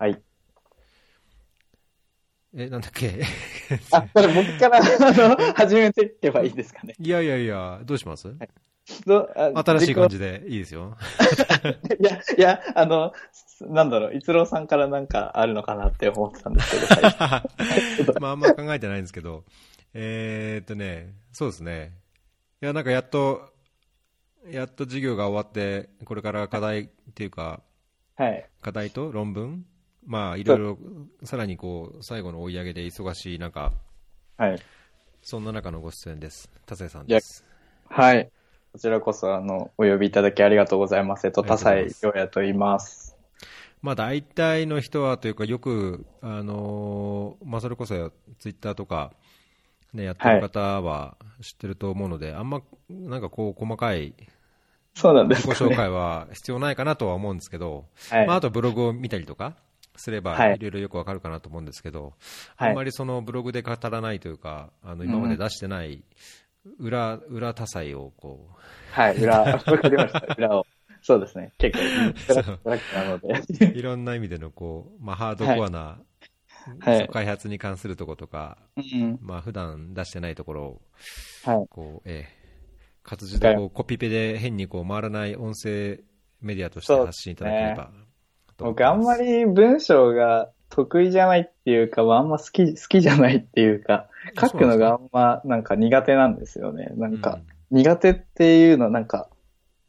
はい。え、なんだっけ？あ、それ僕から、あの、始めていけばいいですかね。いやいやいや、どうします？どあ新しい感じでいいですよ。いや、いや、あの、なんだろう、逸郎さんからなんかあるのかなって思ってたんですけど、はい まあ、あんま考えてないんですけど、えーっとね、そうですね。いや、なんかやっと、やっと授業が終わって、これから課題っていうか、はい。課題と論文まあ、いろいろ、さらにこう、最後の追い上げで忙しい中、はい。そんな中のご出演です。田瀬さんです。はい。こちらこそ、あの、お呼びいただきありがとうございます。えっと、ありが多とうございます彩陽也と言います。まあ、大体の人はというか、よく、あのーまあ、それこそツイッターとか、ね、やってる方は知ってると思うので、あんま、なんかこう、細かいそうなんで自己すか、ね。紹介は必要ないかなとは思うんですけど、はい。まあ、あとブログを見たりとかすれば、はいいろいろよくわかるかなと思うんですけど、はいあんまりそのブログで語らないというか、あの今まで出してない裏、裏多彩をこう、はい、裏、わかりました。裏を。そうですね。結構。いろんな意味でのこう、まあ、ハードコアな、はい開発に関するところとか、うん。まあ普段出してないところを、はい。こう、ええ活字でこうコピペで変にこう回らない音声メディアとして発信いただければと僕あんまり文章が得意じゃないっていうか、まああんま好き、好きじゃないっていうか、あ書くのがあんまなんか苦手なんですよね。なんか、苦手っていうのなんか、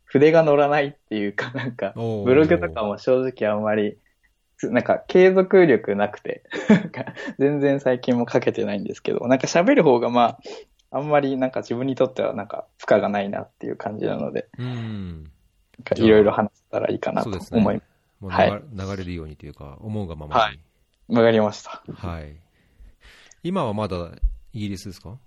筆が乗らないっていうか、なんか、ブログとかも正直あんまり、なんか継続力なくて、全然最近も書けてないんですけど、なんか喋る方がまあ、あんまりなんか自分にとってはなんか負荷がないなっていう感じなので、うん、いろいろ話せたらいいかなと思いねま。もう流,、はい流れるようにというか、思うがままに。はいわかりました。はい。今はまだイギリスですか？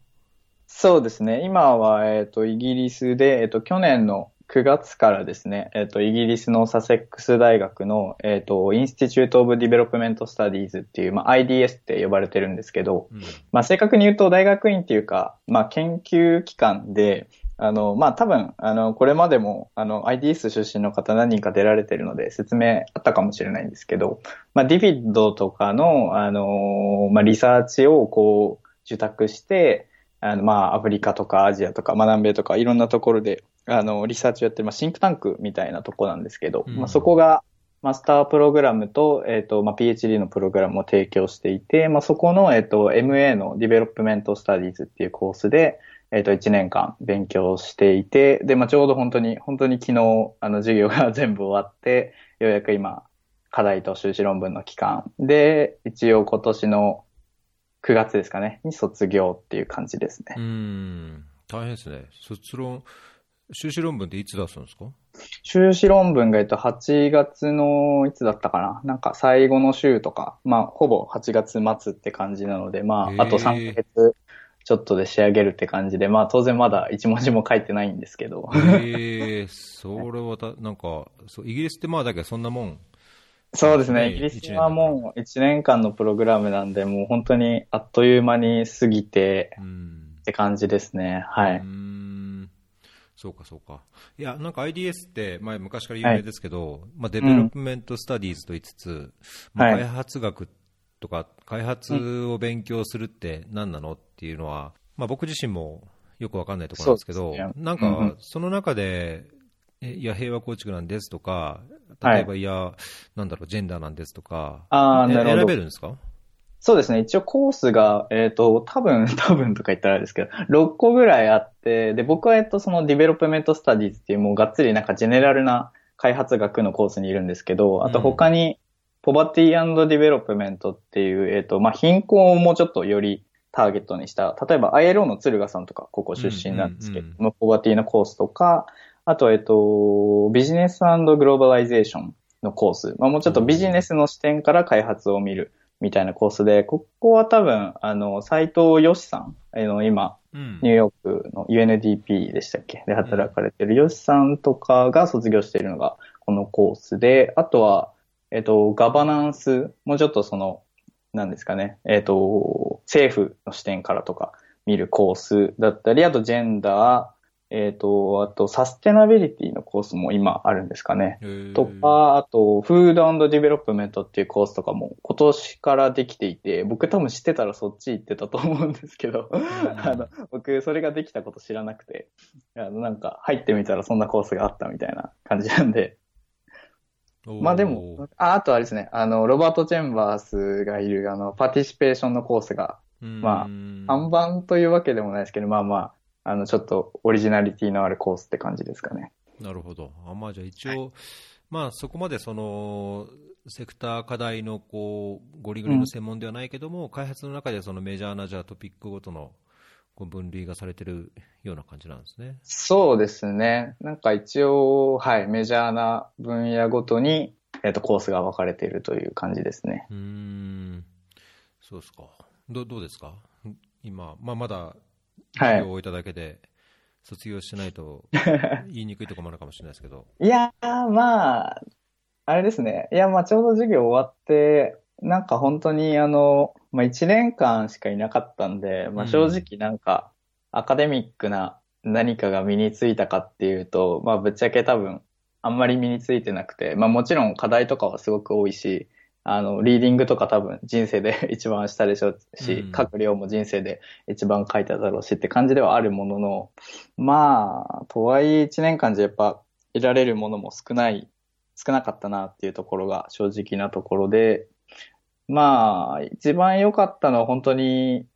そうですね。今は、えっ、と、イギリスで、えっ、と、去年の9月からですね、えっ、と、イギリスのサセックス大学の、えっ、と、Institute of Development Studies っていう、まあ、IDS って呼ばれてるんですけど、うん。まあ、正確に言うと大学院っていうか、まあ、研究機関で、あの、まあ、多分、あの、これまでも、あの、IDS 出身の方何人か出られてるので、説明あったかもしれないんですけど、まあ、 DFID とかの、あの、まあ、リサーチをこう、受託して、あの、まあ、アフリカとかアジアとか、まあ、南米とか、いろんなところで、あの、リサーチをやってる、まあ、シンクタンクみたいなとこなんですけど、うん。まあ、そこが、マスタープログラムと、えっ、と、まあ、PhD のプログラムを提供していて、まあ、そこの、えっ、と、MA の Development Studies っていうコースで、えっ、と、1年間勉強していて、で、まあ、ちょうど本当に、本当に昨日、あの、授業が全部終わって、ようやく今、課題と修士論文の期間で、一応今年の9月ですかね、に卒業っていう感じですね。うん。大変ですね。卒論、修士論文っていつ出すんですか？修士論文が、えっと、8月の、いつだったかな？なんか最後の週とか、まあ、ほぼ8月末って感じなので、まあ、あと3ヶ月ちょっとで仕上げるって感じで、まあ、当然まだ一文字も書いてないんですけど。ええそれはた、なんか、そう、イギリスってまあだけどそんなもん。そうですね。ねイギリスはもう1年間のプログラムなんで、もう本当にあっという間に過ぎてうん。って感じですね。はい。うーんそうか、そうか。いや、なんか IDS って、前昔から有名ですけど、まあ、 Development Studies と言いつつ、まあはい開発学とか、開発を勉強するって何なのっていうのは、まあ、僕自身もよくわかんないところなんですけど、ね。なんかうんうん、その中で、えいや、平和構築なんですとか、例えば、い、や、なんだろう、ジェンダーなんですとか、えあーなるほど。選べるんですか？そうですね。一応コースが、えっ、と、多分、多分とか言ったらあれですけど、6個ぐらいあって、で、僕は、えっと、その Development Studies っていうもうがっつりなんかジェネラルな開発学のコースにいるんですけど、あと他に、Poverty Development っていう、えっ、と、まあ、貧困をもうちょっとよりターゲットにした、例えば ILO の鶴賀さんとか、ここ出身なんですけど、うんうんまあ Poverty のコースとか、あと、えっ、と、 Business Globalization のコース、まあ、もうちょっとビジネスの視点から開発を見るみたいなコースで、ここは多分、あの、斎藤よしさん、あの、今、うん。ニューヨークの UNDP でしたっけ？で働かれてるよしさんとかが卒業しているのがこのコースで、あとは、えっと、ガバナンス、もうちょっとその、なんですかね、えっと、政府の視点からとか見るコースだったり、あとジェンダー、えっ、と、あと、サステナビリティのコースも今あるんですかね。とか、あと、 Food Development っていうコースとかも今年からできていて、僕多分知ってたらそっち行ってたと思うんですけど、あの、僕それができたこと知らなくて、あのなんか入ってみたらそんなコースがあったみたいな感じなんで、まあでも、ああとあれですね、あの、ロバート・チェンバースがいる、あの、パティシペーションのコースが、まあ、看板というわけでもないですけど、まあまあ、あの、ちょっとオリジナリティのあるコースって感じですかね。なるほど。あまあ、じゃあ一応、はい、まあそこまでその、セクター課題のこう、ゴリゴリの専門ではないけども、うん、開発の中でそのメジャーなじゃあトピックごとのこう分類がされてるような感じなんですね。そうですね。なんか一応、はい、メジャーな分野ごとに、えっ、ー、と、コースが分かれているという感じですね。うん。そうですか。どどうですか？今、まあ、まだ授業を終えただけで、卒業しないと 言いにくいところもあるかもしれないですけど。いやー、まあ、あれですね。いや、まあ、ちょうど授業終わって、なんか本当にあの、まあ、1年間しかいなかったんで、まあ、正直なんか、アカデミックな何かが身についたかっていうと、まあ、ぶっちゃけ多分、あんまり身についてなくて、まあ、もちろん課題とかはすごく多いし、あの、リーディングとか多分人生で 一番したでしょうし、うん、書く量も人生で一番書いただろうしって感じではあるものの、まあ、とはいえ1年間じゃやっぱ得られるものも少ない、少なかったなっていうところが正直なところで、まあ、一番良かったのは本当に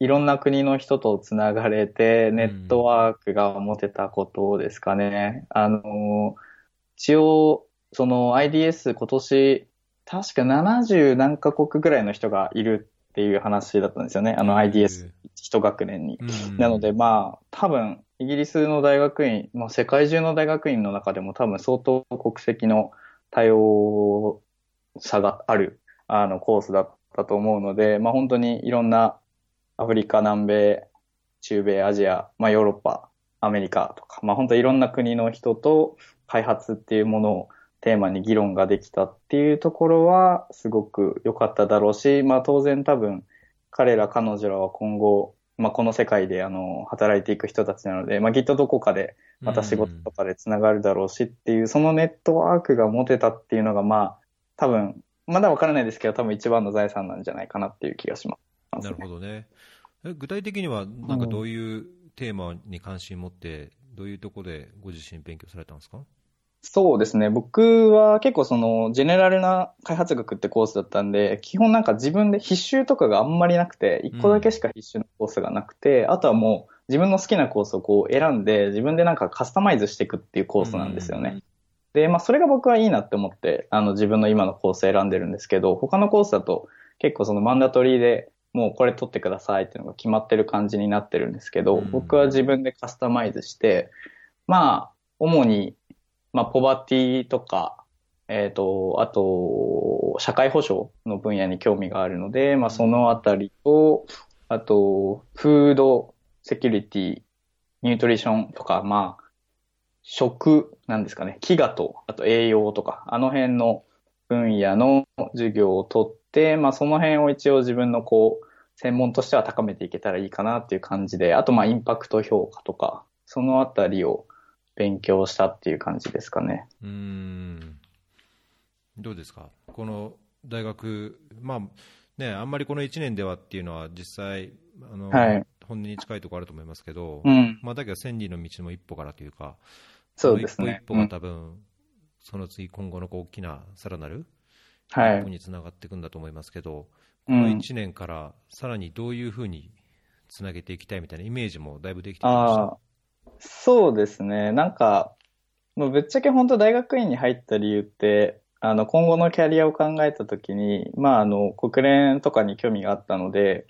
いろんな国の人とつながれて、ネットワークが持てたことですかね。うん、あの、一応、その IDS 今年確か70何カ国ぐらいの人がいるっていう話だったんですよね。あの IDS 一学年に。なのでまあ、多分、イギリスの大学院、まあ世界中の大学院の中でも多分相当国籍の多様さがある、あの、コースだったと思うので、まあ本当にいろんなアフリカ、南米、中米、アジア、まあヨーロッパ、アメリカとか、まあ本当いろんな国の人と開発っていうものをテーマに議論ができたっていうところはすごく良かっただろうし、まあ当然多分彼ら彼女らは今後、まあこの世界であの働いていく人たちなので、まあきっとどこかでまた仕事とかで繋がるだろうしっていう、そのネットワークが持てたっていうのがまあ多分、まだわからないですけど多分一番の財産なんじゃないかなっていう気がします、ね、なるほどね。具体的にはなんかどういうテーマに関心持って、どういうところでご自身勉強されたんですか？そうですね。僕は結構その、ジェネラルな開発学ってコースだったんで、基本なんか自分で必修とかがあんまりなくて、一個だけしか必修のコースがなくて、うん、あとはもう自分の好きなコースをこう選んで、自分でなんかカスタマイズしていくっていうコースなんですよね。うん、で、まあそれが僕はいいなって思って、あの自分の今のコースを選んでるんですけど、他のコースだと結構そのマンダトリーでもうこれ取ってくださいっていうのが決まってる感じになってるんですけど、うん、僕は自分でカスタマイズして、まあ、主にまあ、ポバティとか、えっ、ー、と、あと、社会保障の分野に興味があるので、まあ、そのあたりと、あと、フードセキュリティ、ニュートリションとか、まあ、食、なんですかね、飢餓と、あと栄養とか、あの辺の分野の授業を取って、まあ、その辺を一応自分のこう、専門としては高めていけたらいいかなっていう感じで、あと、まあ、インパクト評価とか、そのあたりを勉強したっていう感じですかね。うん。どうですか、この大学、まあね、あんまりこの1年ではっていうのは、実際、あの、はい、本音に近いところあると思いますけど、うん、まあ、だけど千里の道の一歩からというか、そうですね。一歩一歩が多分、うん、その次、今後の大きなさらなる一歩につながっていくんだと思いますけど、この1年からさらにどういうふうにつなげていきたいみたいなイメージもだいぶできてきましたそうですね。なんか、もうぶっちゃけ本当大学院に入った理由って、あの、今後のキャリアを考えたときに、まあ、あの、国連とかに興味があったので、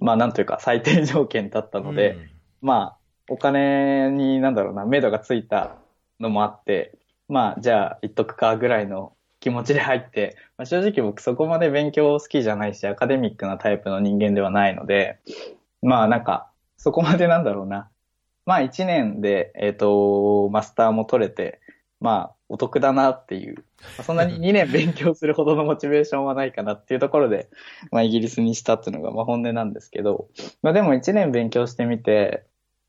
まあ、なんというか、最低条件だったので、うん、まあ、お金に、なんだろうな、目処がついたのもあって、まあ、じゃあ、言っとくか、ぐらいの気持ちで入って、まあ、正直僕そこまで勉強好きじゃないし、アカデミックなタイプの人間ではないので、まあ、なんか、そこまでなんだろうな、まあ1年で、えっ、ー、と、マスターも取れて、まあお得だなっていう、そんなに 2年勉強するほどのモチベーションはないかなっていうところで、まあイギリスにしたっていうのがまあ本音なんですけど、まあでも1年勉強してみて、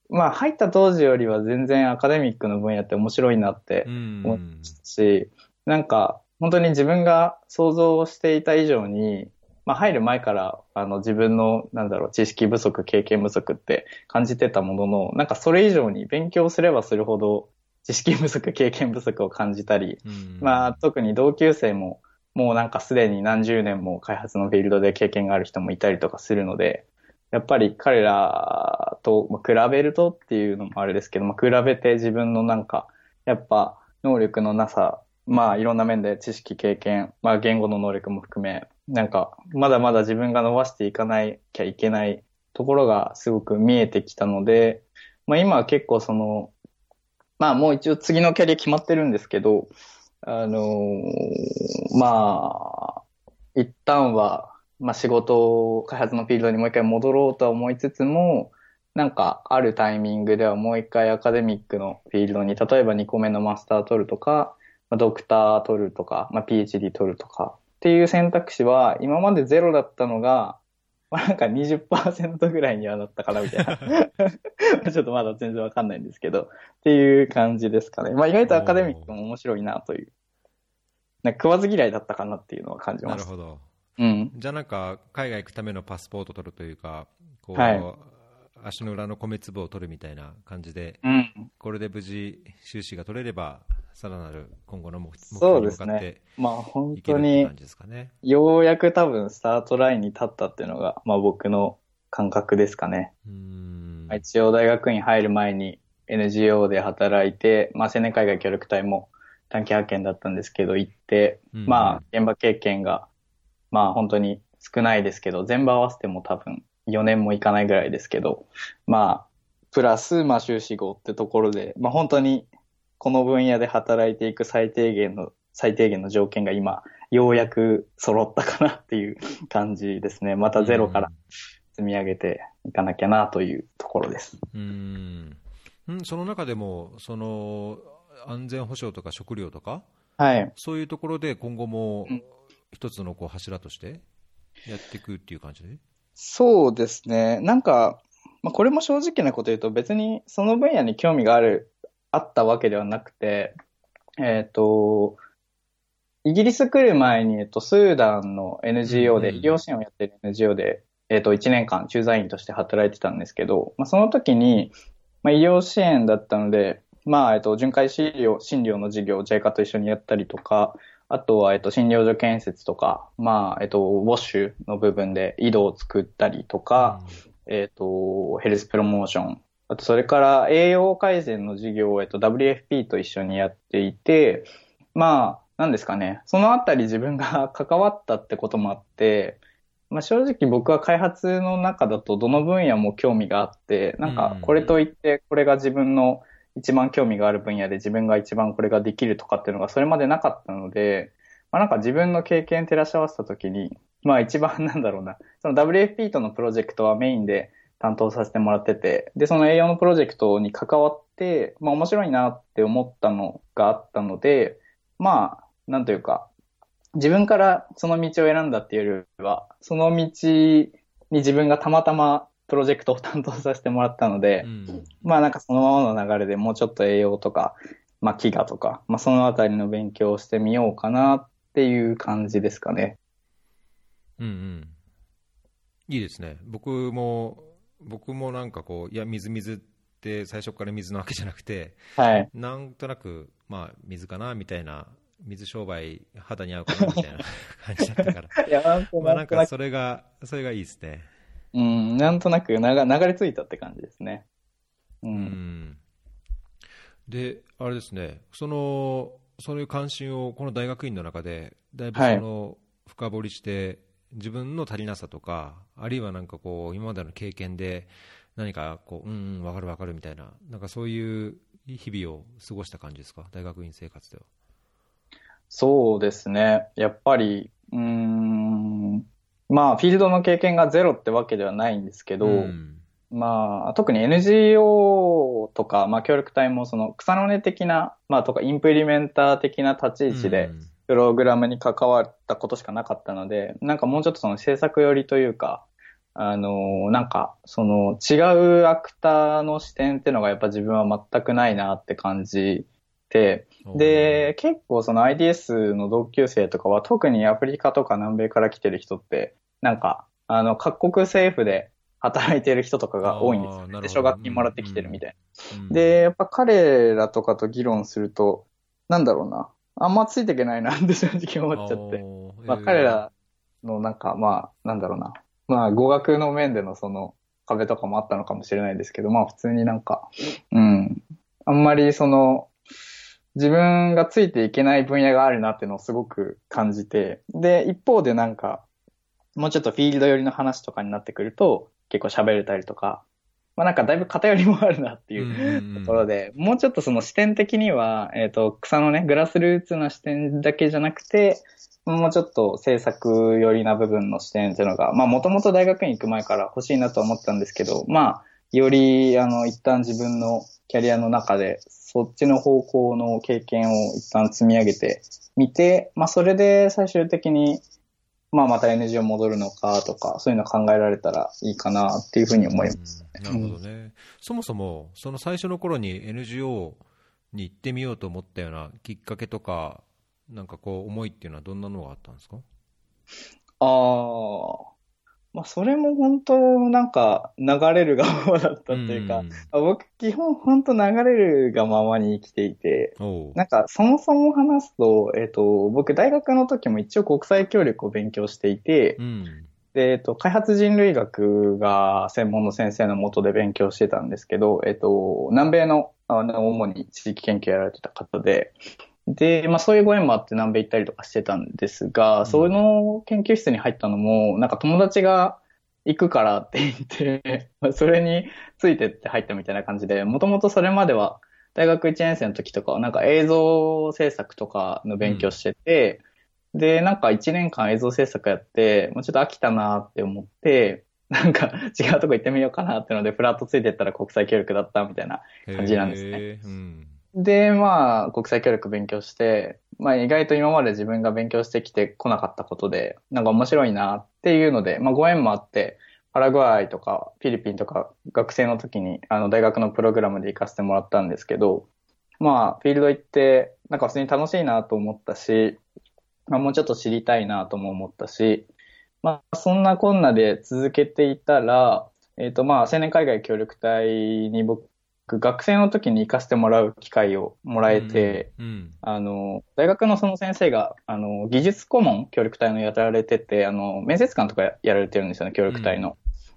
まあ入った当時よりは全然アカデミックの分野って面白いなって思いましたし、なんか本当に自分が想像していた以上に、まあ入る前からあの自分のなんだろう知識不足、経験不足って感じてたものの、なんかそれ以上に勉強すればするほど知識不足、経験不足を感じたり、まあ特に同級生ももうなんかすでに何十年も開発のフィールドで経験がある人もいたりとかするので、やっぱり彼らと比べるとっていうのもあれですけど、まあ、比べて自分のなんか、やっぱ能力のなさ、まあいろんな面で知識、経験、まあ言語の能力も含め、なんかまだまだ自分が伸ばしていかなきゃいけないところがすごく見えてきたので、まあ今は結構その、まあもう一応次のキャリア決まってるんですけど、あのー、まあ、一旦はまあ、仕事、開発のフィールドにもう一回戻ろうとは思いつつも、なんか、あるタイミングではもう一回アカデミックのフィールドに、例えば2個目のマスター取るとか、まあ、ドクター取るとか、まあ、PhD 取るとかっていう選択肢は、今までゼロだったのが、まあ、なんか20%ぐらいにはなったかなみたいな。ちょっとまだ全然わかんないんですけど、っていう感じですかね。まあ、意外とアカデミックも面白いなという。なんか食わず嫌いだったかなっていうのは感じます。なるほど。うん、じゃあなんか海外行くためのパスポート取るというかこう、はい、足の裏の米粒を取るみたいな感じで、うん、これで無事収支が取れればさらなる今後の目標に向かってまあ本当にようやく多分スタートラインに立ったっていうのが、まあ、僕の感覚ですかね。うん。一応大学院入る前に NGO で働いて、まあ、青年海外協力隊も短期派遣だったんですけど行って、まあ現場経験がまあ本当に少ないですけど、全部合わせても多分4年もいかないぐらいですけど、まあ、プラス、まあ修士号ってところで、まあ本当にこの分野で働いていく最低限の、最低限の条件が今、ようやく揃ったかなっていう感じですね。またゼロから積み上げていかなきゃなというところです。うん。その中でも、その、安全保障とか食料とか、はい。そういうところで今後も、一つのこう柱としてやっていくっていう感じで？そうですね。なんか、まあ、これも正直なこと言うと別にその分野に興味がある、あったわけではなくて、えっ、ー、と、イギリス来る前に、えっと、スーダンの NGO で、医療支援をやってる NGO で、えっと、1年間駐在員として働いてたんですけど、まあ、その時に、まあ、医療支援だったので、まあ、えっと、巡回診療、診療の事業を JICA と一緒にやったりとか、あとは、えっと、診療所建設とか、まあ、えっと、ウォッシュの部分で井戸を作ったりとか、うん、えっと、ヘルスプロモーション。あと、それから栄養改善の事業を、えっと、WFP と一緒にやっていて、まあ、なんですかね。そのあたり自分が 関わったってこともあって、まあ、正直僕は開発の中だとどの分野も興味があって、なんかこれといってこれが自分の一番興味がある分野で自分が一番これができるとかっていうのがそれまでなかったので、まあ、なんか自分の経験照らし合わせたときに、まあ一番なんだろうな、その WFP とのプロジェクトはメインで担当させてもらってて、で、その栄養のプロジェクトに関わって、まあ面白いなって思ったのがあったので、まあ、なんというか、自分からその道を選んだっていうよりは、その道に自分がたまたまプロジェクトを担当させてもらったので、うん、まあなんかそのままの流れでもうちょっと栄養とか、まあ飢餓とか、まあそのあたりの勉強をしてみようかなっていう感じですかね。うんうん。いいですね。僕も、僕もなんかこう、いや、水水って最初から水なわけじゃなくて、はい。なんとなく、まあ水かなみたいな水商売肌に合うかなみたいな感じだったから。いや、なんとなく。まあなんかそれが、それがいいですね。うん、なんとなく流流れ着いたって感じですね。うん。うんで、あれですね、その、そういう関心をこの大学院の中で、だいぶその、深掘りして、自分の足りなさとか、あるいはなんかこう、今までの経験で、何かこう、うん、うん、わかるわかるみたいな、なんかそういう日々を過ごした感じですか、大学院生活では。そうですね。やっぱり、うん、まあ、フィールドの経験がゼロってわけではないんですけど、うん、まあ、特に NGO とか、まあ、協力隊もその草の根的な、まあ、とかインプリメンター的な立ち位置で、プログラムに関わったことしかなかったので、なんかもうちょっとその制作寄りというか、あの、なんか、その違うアクターの視点っていうのがやっぱ自分は全くないなって感じて、で、結構その IDS の同級生とかは特にアフリカとか南米から来てる人って、なんか、あの、各国政府で働いてる人とかが多いんですよ、ね。で、奨学金もらってきてるみたいな、うんうん。で、やっぱ彼らとかと議論すると、なんだろうな。あんまついていけないなって正直思っちゃって。まあ彼らのなんか、まあ、なんだろうな。まあ語学の面でのその壁とかもあったのかもしれないですけど、まあ普通になんか、うん。あんまりその、自分がついていけない分野があるなっていうのをすごく感じて、で、一方でなんか、もうちょっとフィールド寄りの話とかになってくると、結構喋れたりとか、まあなんかだいぶ偏りもあるなっていうところで、もうちょっとその視点的には、えっ、ー、と、草のね、グラスルーツな視点だけじゃなくて、もうちょっと制作寄りな部分の視点っていうのが、まあもともと大学に行く前から欲しいなと思ったんですけど、まあ、より、あの、一旦自分のキャリアの中で、そっちの方向の経験を一旦積み上げてみて、まあそれで最終的に、まあまた NGO 戻るのかとか、そういうの考えられたらいいかなっていうふうに思います。なるほどね、うん。そもそも、その最初の頃に NGO に行ってみようと思ったようなきっかけとか、なんかこう思いっていうのはどんなのがあったんですか？ああ、まあ、それも本当、なんか、流れるがままだったっていうか、うん、僕、基本本当流れるがままに生きていて、なんか、そもそも話すと、えっ、ー、と、僕、大学の時も一応国際協力を勉強していて、うん、で、えっ、ー、と、開発人類学が専門の先生のもとで勉強してたんですけど、えっ、ー、と、南米の、あの、主に地域研究やられてた方で、で、まあそういうご縁もあって南米行ったりとかしてたんですが、うん、その研究室に入ったのも、なんか友達が行くからって言って、それについてって入ったみたいな感じで、もともとそれまでは大学1年生の時とかはなんか映像制作とかの勉強してて、うん、で、なんか1年間映像制作やって、もうちょっと飽きたなって思って、なんか違うとこ行ってみようかなってので、フラットついてったら国際協力だったみたいな感じなんですね。うんで、まあ、国際協力勉強して、まあ意外と今まで自分が勉強してきてこなかったことで、なんか面白いなっていうので、まあご縁もあって、パラグアイとかフィリピンとか学生の時にあの大学のプログラムで行かせてもらったんですけど、まあフィールド行ってなんか普通に楽しいなと思ったし、まあもうちょっと知りたいなとも思ったし、まあそんなこんなで続けていたら、えっ、ー、とまあ青年海外協力隊に僕学生の時に行かせてもらう機会をもらえて、うんうん、あの、大学のその先生が、あの、技術顧問協力隊のやられてて、あの、面接官とかやられてるんですよね、協力隊の。うん、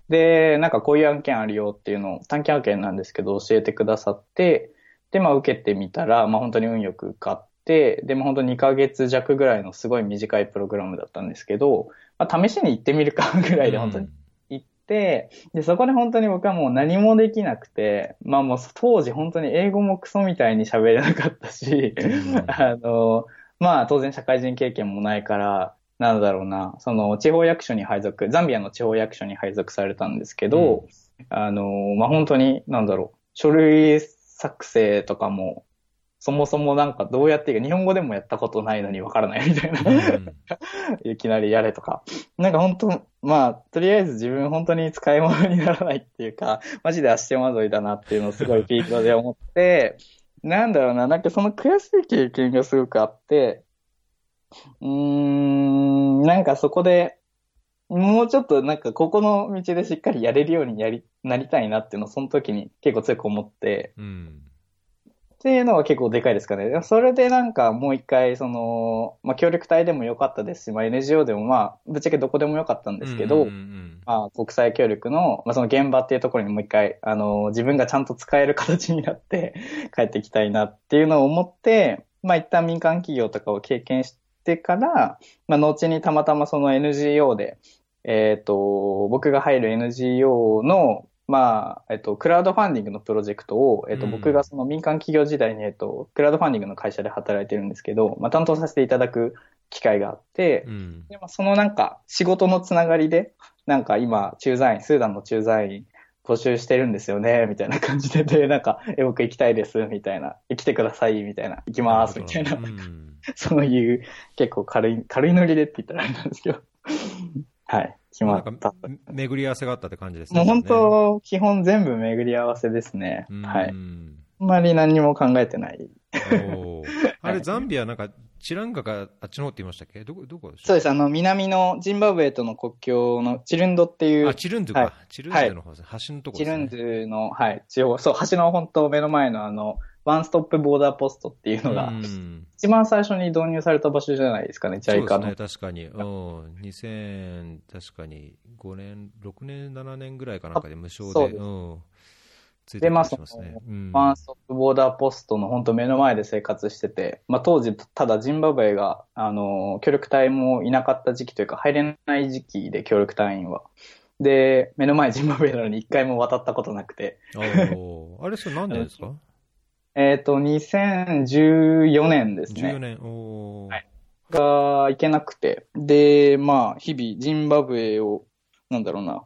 で、なんかこういう案件あるよっていうのを、短期案件なんですけど、教えてくださって、で、まあ受けてみたら、まあ本当に運よく受かって、でも本当2ヶ月弱ぐらいのすごい短いプログラムだったんですけど、まあ試しに行ってみるかぐらいで本当に。て、で、そこで本当に僕はもう何もできなくて、まあもう当時本当に英語もクソみたいに喋れなかったし、あの、まあ当然社会人経験もないから、なんだろうな、その地方役所に配属、ザンビアの地方役所に配属されたんですけど、うん、あの、まあ本当に、なんだろう、書類作成とかもそもそもなんかどうやっていいか、日本語でもやったことないのにわからないみたいな、うん、いきなりやれとか。なんか本当、まあ、とりあえず自分本当に使い物にならないっていうか、マジで足手まといだなっていうのをすごいフィールドで思って、なんだろうな、なんかその悔しい経験がすごくあって、うーん、なんかそこで、もうちょっとなんかここの道でしっかりやれるようにやり、なりたいなっていうのをその時に結構強く思って、うん。っていうのは結構でかいですかね。それでなんかもう一回、その、まあ協力隊でもよかったですし、まあ NGO でもまあ、ぶっちゃけどこでもよかったんですけど、まあ国際協力の、まあその現場っていうところにもう一回、あの、自分がちゃんと使える形になって 帰ってきたいなっていうのを思って、まあ一旦民間企業とかを経験してから、まあ後にたまたまその NGO で、えっ、ー、と、僕が入る NGO の、まあ、えっと、クラウドファンディングのプロジェクトを、えっと、僕がその民間企業時代に、えっと、クラウドファンディングの会社で働いてるんですけど、まあ、担当させていただく機会があって、うん、でまあ、そのなんか、仕事のつながりで、なんか今、駐在員、スーダンの駐在員、募集してるんですよね、みたいな感じで、で、なんか、え、僕行きたいです、みたいな、来てください、みたいな、行きます、みたいな、うん、そういう、結構軽い、軽いノリでって言ったらあれなんですけど、はい。決まった。め巡り合わせがあったって感じですね。もう本当、基本全部巡り合わせですね。うんはい。あんまり何も考えてない。あれ、ザンビアなんか、チランガかあっちの方って言いましたっけ？どこ、どこそうです。あの、南のジンバブエとの国境のチルンドっていう、あ、チルンドゥか。はいチルンドゥの方ですね。橋のとこですね。チルンドゥの、はい、地方、そう、橋の本当目の前のあの、ワンストップボーダーポストっていうのが、うん一番最初に導入された場所じゃないですかね、そう JICA の。ですね、確かに。うん。2000、確かに、5年、6年、7年ぐらいかなんかで無償で、そうん。ついてで、ますねワンストップボーダーポストの本当目の前で生活してて、まあ当時、ただジンバブエが、あの、協力隊もいなかった時期というか、入れない時期で協力隊員は。で、目の前ジンバブエなのに一回も渡ったことなくて、あれ、それ何年ですか？えっ、と、2014年ですね。?14 年。おーはいが行けなくて、で、まあ、日々、ジンバブエを、なんだろうな、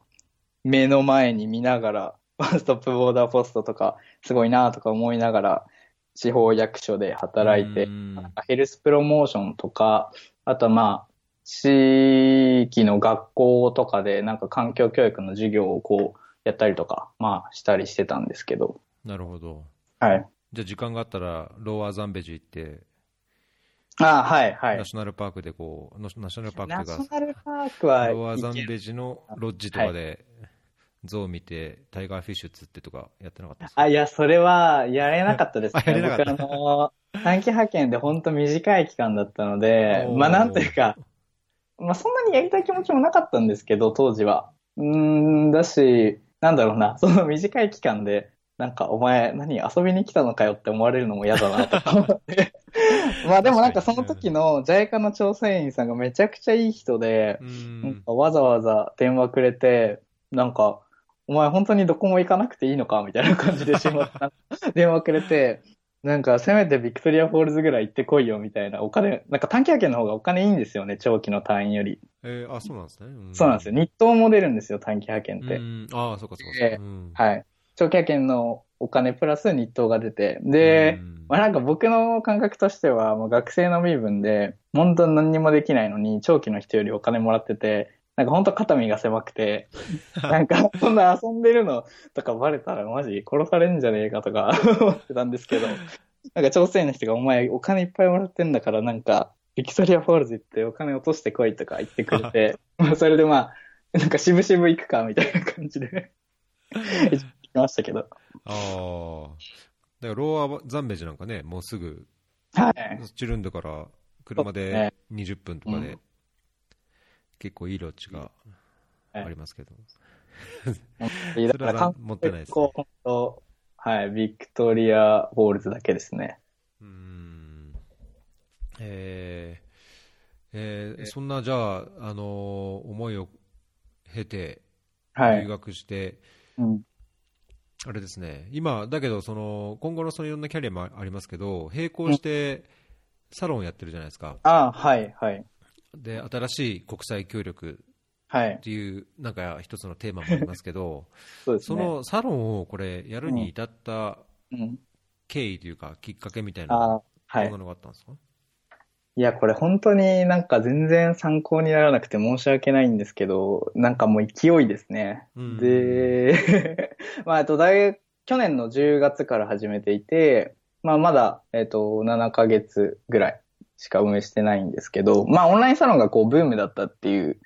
目の前に見ながら、ワ ンストップボーダーポストとか、すごいなとか思いながら、地方役所で働いてヘルスプロモーションとか、あとはまあ、地域の学校とかで、なんか環境教育の授業をこう、やったりとか、まあ、したりしてたんですけど、なるほど。はい。じゃあ、時間があったら、ローアーザンベジ行って、あはい、はい。ナ。ショナルパークでこう、ナシナショナルパーナクというか、ショナルパークはローアーザンベジのロッジとかで、象を見て、タイガーフィッシュ釣ってとかやってなかったですか？あ、いや、それはやれなかったですあやれなかった。僕あの、短期派遣で本当短い期間だったのでまあなんというか、まあそんなにやりたい気持ちもなかったんですけど、当時は。うーん、だし、なんだろうな、その短い期間で、なんかお前何遊びに来たのかよって思われるのも嫌だなとか思って。まあでもなんかその時の JICA の調整員さんがめちゃくちゃいい人でう、なんん。かわざわざ電話くれて、なんか、お前本当にどこも行かなくていいのかみたいな感じでしまった。電話くれて、なんかせめてビクトリアフォールズぐらい行ってこいよみたいな。お金、なんか短期派遣の方がお金いいんですよね、長期の隊員より。えーあ、そうなんですね。そうなんですよ。日当も出るんですよ、短期派遣って。うん。ああ、そうかそうか。はい。長期派遣のお金プラス日当が出て。で、うんまあなんか僕の感覚としては、もう学生の身分で、本当に何にもできないのに、長期の人よりお金もらってて、なんか本当肩身が狭くて、なんかそんな遊んでるのとかバレたらマジ殺されんじゃねえかとか 思ってたんですけど、なんか調整員の人がお前お金いっぱいもらってんだからなんか、ビクトリアフォールズ行ってお金落としてこいとか言ってくれて、まあそれでまあ、なんか渋々行くかみたいな感じで、行きましたけど。ああ。だからローアーザンベジなんかね、もうすぐ、はい。チルンドから車でそうね20分とかで、うん結構いいロッジがありますけど。だから韓持ってないですねはい、ビクトリア・フォールズだけですね。うーん。えーえーそんな、じゃあ、あのー思いを経て、留はい。学して、うん、あれですね、今、だけどその、今後のそのいろんなキャリアもありますけど、並行してサロンやってるじゃないですか、あはい、はい。で新しい国際協力はいっ。ていう、なんか一つのテーマもありますけど、そうですね。そのサロンをこれ、やるに至ったうん、経緯というか、きっかけみたいな、どんな。のがあったんですか、いや、これ本当になんか全然参考にならなくて申し訳ないんですけど、なんかもう勢いですね。うんで、まあ、えっと、大学、去年の10月から始めていて、まあ、まだ、えっと、7ヶ月ぐらいしか運営してないんですけど、まあ、オンラインサロンがこう、ブームだったっていう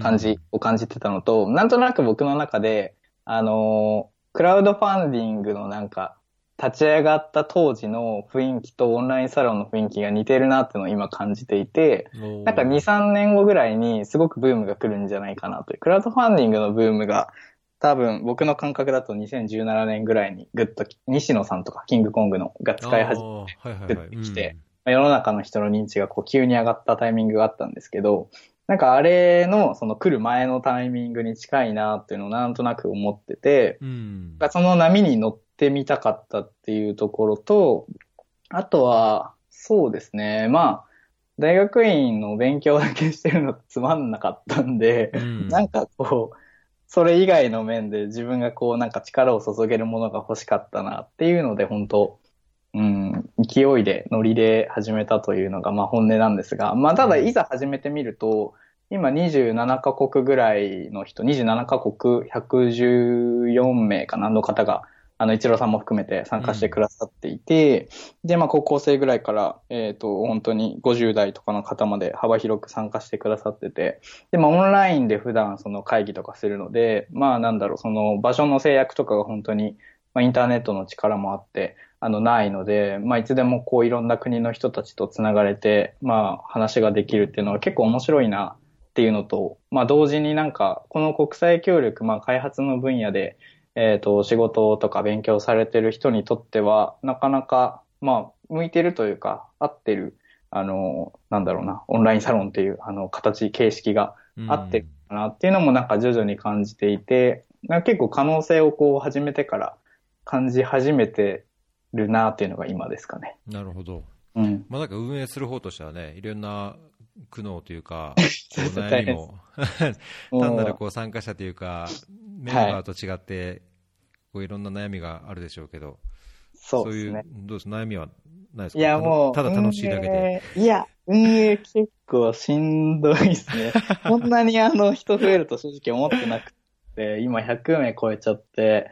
感じを感じてたのと、なんとなく僕の中で、あのークラウドファンディングのなんか、立ち上がった当時の雰囲気とオンラインサロンの雰囲気が似てるなっていうのを今感じていて、うんなんか2、3年後ぐらいにすごくブームが来るんじゃないかなという。クラウドファンディングのブームが多分僕の感覚だと2017年ぐらいにグッと西野さんとかキングコングのが使い始めてきて世の中の人の認知がこう急に上がったタイミングがあったんですけど、なんかあれのその来る前のタイミングに近いなっていうのをなんとなく思ってて、うんその波に乗ってみたかったっていうところと、あとは、そうですね、まあ、大学院の勉強だけしてるのつまんなかったんで、うん。なんかこう、それ以外の面で自分がこうなんか力を注げるものが欲しかったなっていうので、本当うん、勢いで、ノリで始めたというのがまあ本音なんですが、まあただいざ始めてみると、今27カ国ぐらいの人、27カ国114名かなの方が、あの、一郎さんも含めて参加してくださっていて、うん、で、まあ、高校生ぐらいから、えっ、ー、と、本当に50代とかの方まで幅広く参加してくださってて、で、まあ、オンラインで普段その会議とかするので、まあ、なんだろう、その場所の制約とかが本当に、まあ、インターネットの力もあって、あの、ないので、まあ、いつでもこう、いろんな国の人たちと繋がれて、まあ、話ができるっていうのは結構面白いなっていうのと、まあ、同時になんか、この国際協力、まあ、開発の分野で、えっ、ー、と、仕事とか勉強されてる人にとっては、なかなか、まあ、向いてるというか、合ってる、あの、なんだろうな、オンラインサロンっていう、あの、形、形式が合ってるかなっていうのもなんか徐々に感じていて、結構可能性をこう始めてから感じ始めてるなっていうのが今ですかね。なるほど。うん。まあなんか運営する方としてはね、いろんな苦悩というか、悩みも、単なるこう参加者というか、メンバーと違って、こういろんな悩みがあるでしょうけど、そうですね。そういう、どうです？悩みはないですか？いやもう、ただ楽しいだけで。いや、運営結構しんどいですね。こんなにあの人増えると正直思ってなくて、今100名超えちゃって、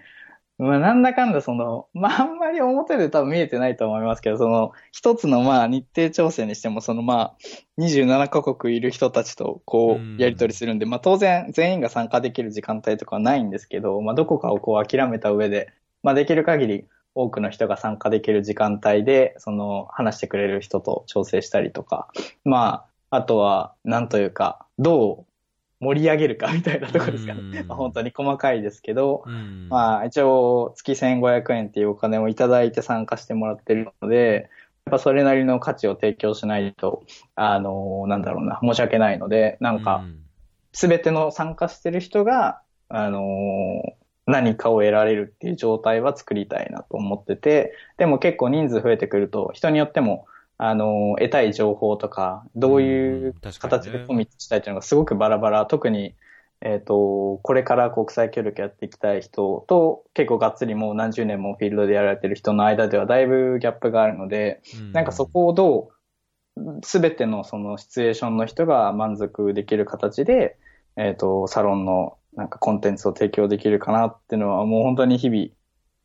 まあ、なんだかんだその、まあ、あんまり表で多分見えてないと思いますけど、その、一つのまあ、日程調整にしても、そのまあ、27カ国いる人たちとこう、やり取りするんで、まあ、当然、全員が参加できる時間帯とかはないんですけど、まあ、どこかをこう諦めた上で、まあ、できる限り多くの人が参加できる時間帯で、その、話してくれる人と調整したりとか、まあ、あとは、なんというか、どう盛り上げるかみたいなところですかね。まあ、本当に細かいですけど、まあ一応月1500円っていうお金をいただいて参加してもらってるので、やっぱそれなりの価値を提供しないと、あの、なんだろうな、申し訳ないので、なんか、すべての参加してる人が、あの、何かを得られるっていう状態は作りたいなと思ってて、でも結構人数増えてくると、人によっても、あの、得たい情報とか、どういう形でコミットしたいというのがすごくバラバラ、特に、えっ、ー、と、これから国際協力やっていきたい人と、結構がっつりもう何十年もフィールドでやられてる人の間ではだいぶギャップがあるので、なんかそこをどう、すべてのそのシチュエーションの人が満足できる形で、えっ、ー、と、サロンのなんかコンテンツを提供できるかなっていうのはもう本当に日々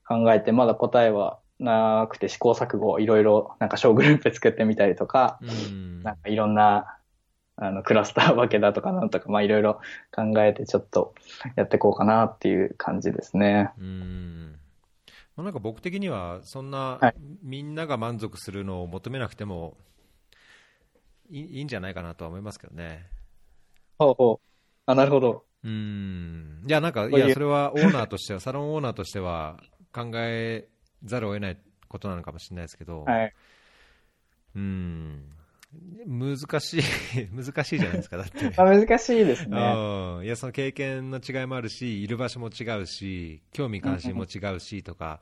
考えて、まだ答えはなくて試行錯誤いろいろなんか小グループ作ってみたりとか、うん、なんかいろんなあのクラスター分けだとかなんとかまあいろいろ考えてちょっとやっていこうかなっていう感じですね。うんまあ、なんか僕的にはそんな、はい、みんなが満足するのを求めなくてもいいいんじゃないかなとは思いますけどね。ほうほう。あ、なるほど。うん。いや、なんか、いや、それはオーナーとしては、サロンオーナーとしては考えざるを得ないことなのかもしれないですけど、はい、うん。難しい 難しいじゃないですか、だって。難しいですね。いや、その経験の違いもあるし、いる場所も違うし、興味関心も違うしとか、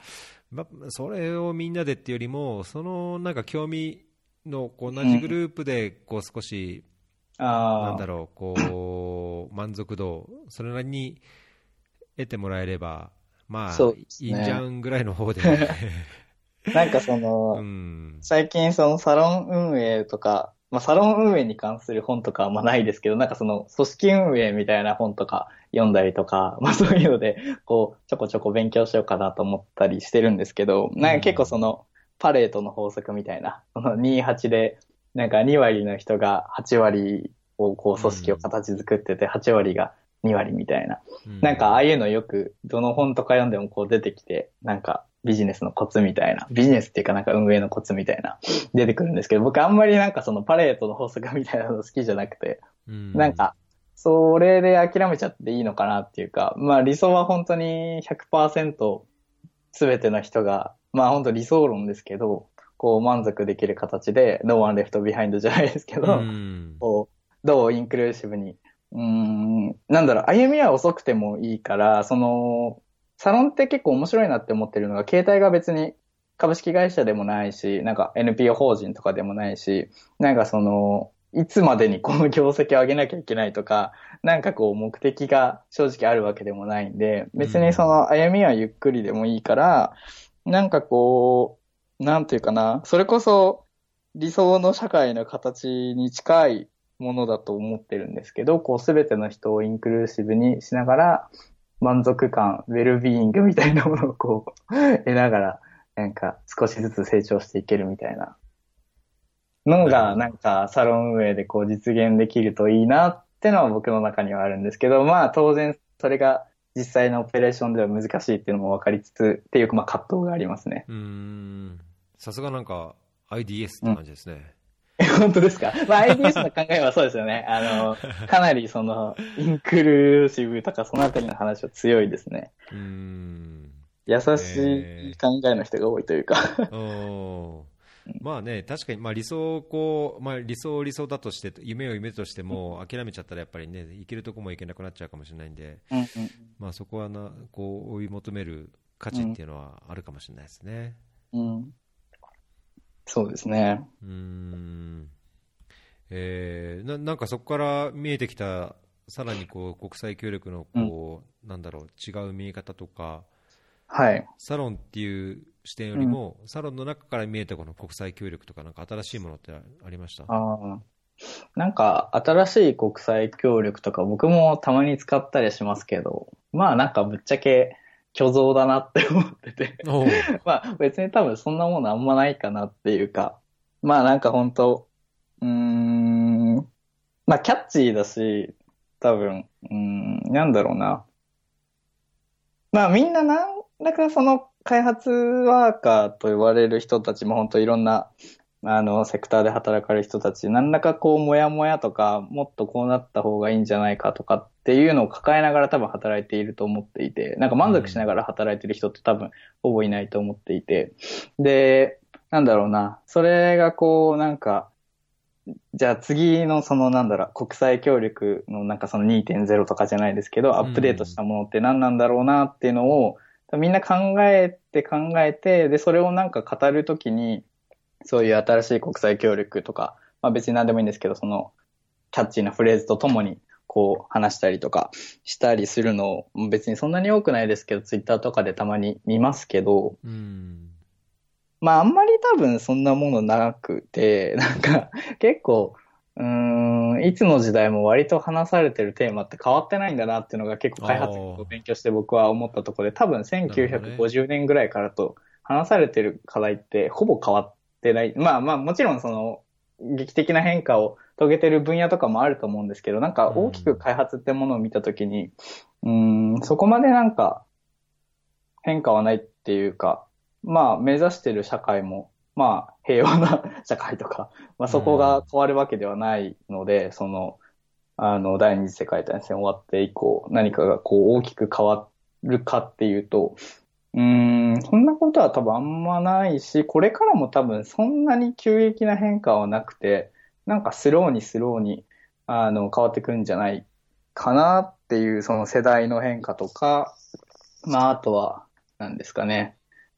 ま、それをみんなでっていうよりも、そのなんか興味の同じグループで、こう少し、うん、なんだろう、こう、満足度、それなりに得てもらえれば、まあ、ね、いいんじゃんぐらいの方で、ね、なんかその、うん、最近そのサロン運営とか、まあサロン運営に関する本とかはまあないですけど、なんかその組織運営みたいな本とか読んだりとか、まあそういうので、こう、ちょこちょこ勉強しようかなと思ったりしてるんですけど、なんか結構その、パレートの法則みたいな、その28で、なんか2割の人が8割をこう組織を形作ってて、8割が2割みたいな。なんかああいうのよく、どの本とか読んでもこう出てきて、なんかビジネスのコツみたいな、ビジネスっていうかなんか運営のコツみたいな、出てくるんですけど、僕あんまりなんかそのパレートの法則みたいなの好きじゃなくて、なんか、それで諦めちゃっていいのかなっていうか、まあ理想は本当に100%全ての人が、まあ本当理想論ですけど、こう満足できる形で、 No One Left Behind じゃないですけど、こう、どうインクルーシブにうん、なんだろう、歩みは遅くてもいいから、その、サロンって結構面白いなって思ってるのが、形態が別に株式会社でもないし、なんか NPO 法人とかでもないし、なんかその、いつまでにこの業績を上げなきゃいけないとか、なんかこう目的が正直あるわけでもないんで、別にその歩みはゆっくりでもいいから、なんかこう、なんていうかな、それこそ理想の社会の形に近いものだと思ってるんですけど、こうすべての人をインクルーシブにしながら、満足感、ウェルビーイングみたいなものをこう、得ながら、なんか少しずつ成長していけるみたいなのが、なんかサロン運営でこう実現できるといいなってのは僕の中にはあるんですけど、まあ当然それが実際のオペレーションでは難しいっていうのも分かりつつ、っていうまあ葛藤がありますね。うん。さすがなんか IDS って感じですね。うん 本当ですか？まあ IDS の考えはそうですよね。あの、かなりその、インクルーシブとかそのあたりの話は強いですね。うん。優しい考えの人が多いというかまあね、確かに、まあ、理想をこう、まあ、理想を理想だとして、夢を夢としても、諦めちゃったらやっぱりね、行けるとこも行けなくなっちゃうかもしれないんで、うんうん、まあ、そこはなこう追い求める価値っていうのはあるかもしれないですね。うん、うん、そうですね。うん。えー、ななんかそこから見えてきた、さらにこう国際協力のこう、うん、なんだろう、違う見え方とか、はい、サロンっていう視点よりも、うん、サロンの中から見えたこの国際協力とか、なんか新しいものってありました？あなんか新しい国際協力とか僕もたまに使ったりしますけど、まあなんかぶっちゃけ虚像だなって思ってて。まあ別に多分そんなものあんまないかなっていうか、まあなんか本当うーん、まあキャッチーだし、多分、うん、なんだろうな。まあみんななんだかその開発ワーカーと言われる人たちも本当いろんな、あの、セクターで働かれる人たち、何らかこう、もやもやとか、もっとこうなった方がいいんじゃないかとかっていうのを抱えながら多分働いていると思っていて、なんか満足しながら働いてる人って多分ほぼいないと思っていて、で、なんだろうな、それがこう、なんか、じゃあ次のそのなんだろう、国際協力のなんかその2.0とかじゃないですけど、アップデートしたものって何なんだろうなっていうのを、みんな考えて考えて、で、それをなんか語るときに、そういう新しい国際協力とか、まあ別に何でもいいんですけど、その、キャッチーなフレーズとともに、こう話したりとかしたりするのを、別にそんなに多くないですけど、ツイッターとかでたまに見ますけど、うん、まああんまり多分そんなものなくて、なんか結構、うん、いつの時代も割と話されてるテーマって変わってないんだなっていうのが結構開発を勉強して僕は思ったところで、多分1950年ぐらいからと話されてる課題ってほぼ変わってない。まあまあもちろんその劇的な変化を遂げてる分野とかもあると思うんですけど、なんか大きく開発ってものを見たときに、うん、ん、そこまでなんか変化はないっていうか、まあ目指してる社会もまあ、平和な 社会とか、まあ、そこが変わるわけではないので、うん、その、あの、第二次世界大戦終わって以降、何かがこう大きく変わるかっていうと、うん、そんなことは多分あんまないし、これからも多分そんなに急激な変化はなくて、なんかスローにスローに、あの、変わってくるんじゃないかなっていう、その世代の変化とか、まあ、あとは、なんですかね。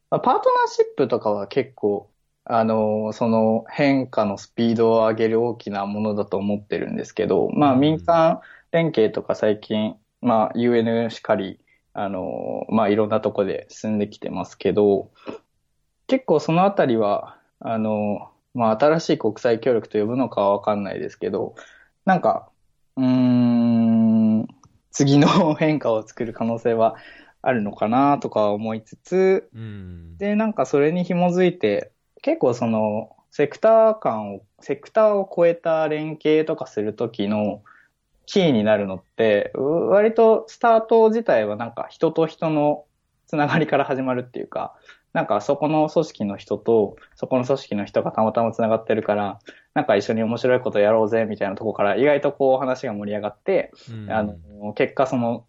まあ、パートナーシップとかは結構、あの、その変化のスピードを上げる大きなものだと思ってるんですけど、まあ民間連携とか最近、まあ UN しかり、あの、まあいろんなとこで進んできてますけど、結構そのあたりは、あの、まあ新しい国際協力と呼ぶのかはわかんないですけど、なんか、うーん、次の変化を作る可能性はあるのかなとか思いつつ、で、なんかそれに紐づいて、結構その、セクター間を、セクターを超えた連携とかするときのキーになるのって、割とスタート自体はなんか人と人のつながりから始まるっていうか、なんかそこの組織の人と、そこの組織の人がたまたまつながってるから、なんか一緒に面白いことやろうぜみたいなとこから意外とこう話が盛り上がって、うん、あの、結果その、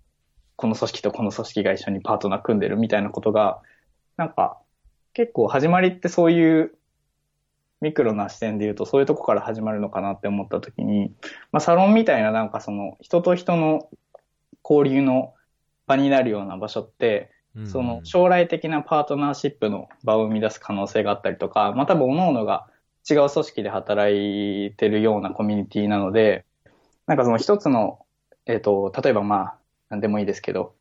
この組織とこの組織が一緒にパートナー組んでるみたいなことが、なんか結構始まりってそういうミクロな視点で言うとそういうとこから始まるのかなって思った時に、まあサロンみたいななんかその人と人の交流の場になるような場所って、その将来的なパートナーシップの場を生み出す可能性があったりとか、まあ多分各々が違う組織で働いてるようなコミュニティなので、なんかその一つの、えっ、ー、と、例えばまあ、なんでもいいですけど、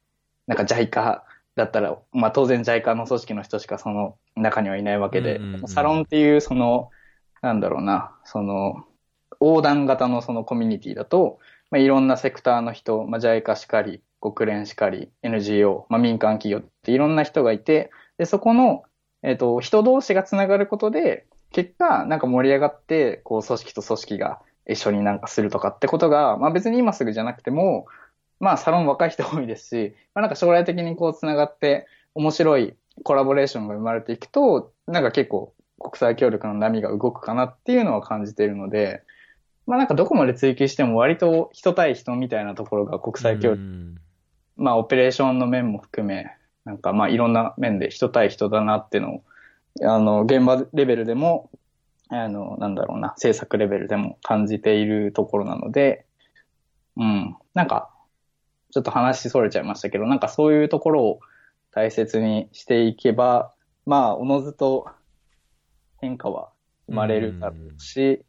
なんか JICA だったら、まあ当然 JICA の組織の人しかその中にはいないわけで、サロンっていうその、なんだろうな、その、横断型のそのコミュニティだと、まあ、いろんなセクターの人、まあ、JICA しかり、国連しかり、NGO、まあ、民間企業っていろんな人がいて、で、そこの、えっ、と、人同士がつながることで、結果、なんか盛り上がって、こう、組織と組織が一緒になんかするとかってことが、まあ別に今すぐじゃなくても、まあサロン若い人多いですし、まあなんか将来的にこうつながって面白いコラボレーションが生まれていくと、なんか結構国際協力の波が動くかなっていうのは感じているので、まあなんかどこまで追求しても割と人対人みたいなところが国際協力、まあオペレーションの面も含め、なんかまあいろんな面で人対人だなっていうのを、あの、現場レベルでも、あの、なんだろうな、制作レベルでも感じているところなので、うん、なんか、ちょっと話それちゃいましたけど、なんかそういうところを大切にしていけば、まあ、おのずと変化は生まれるだろうし、っ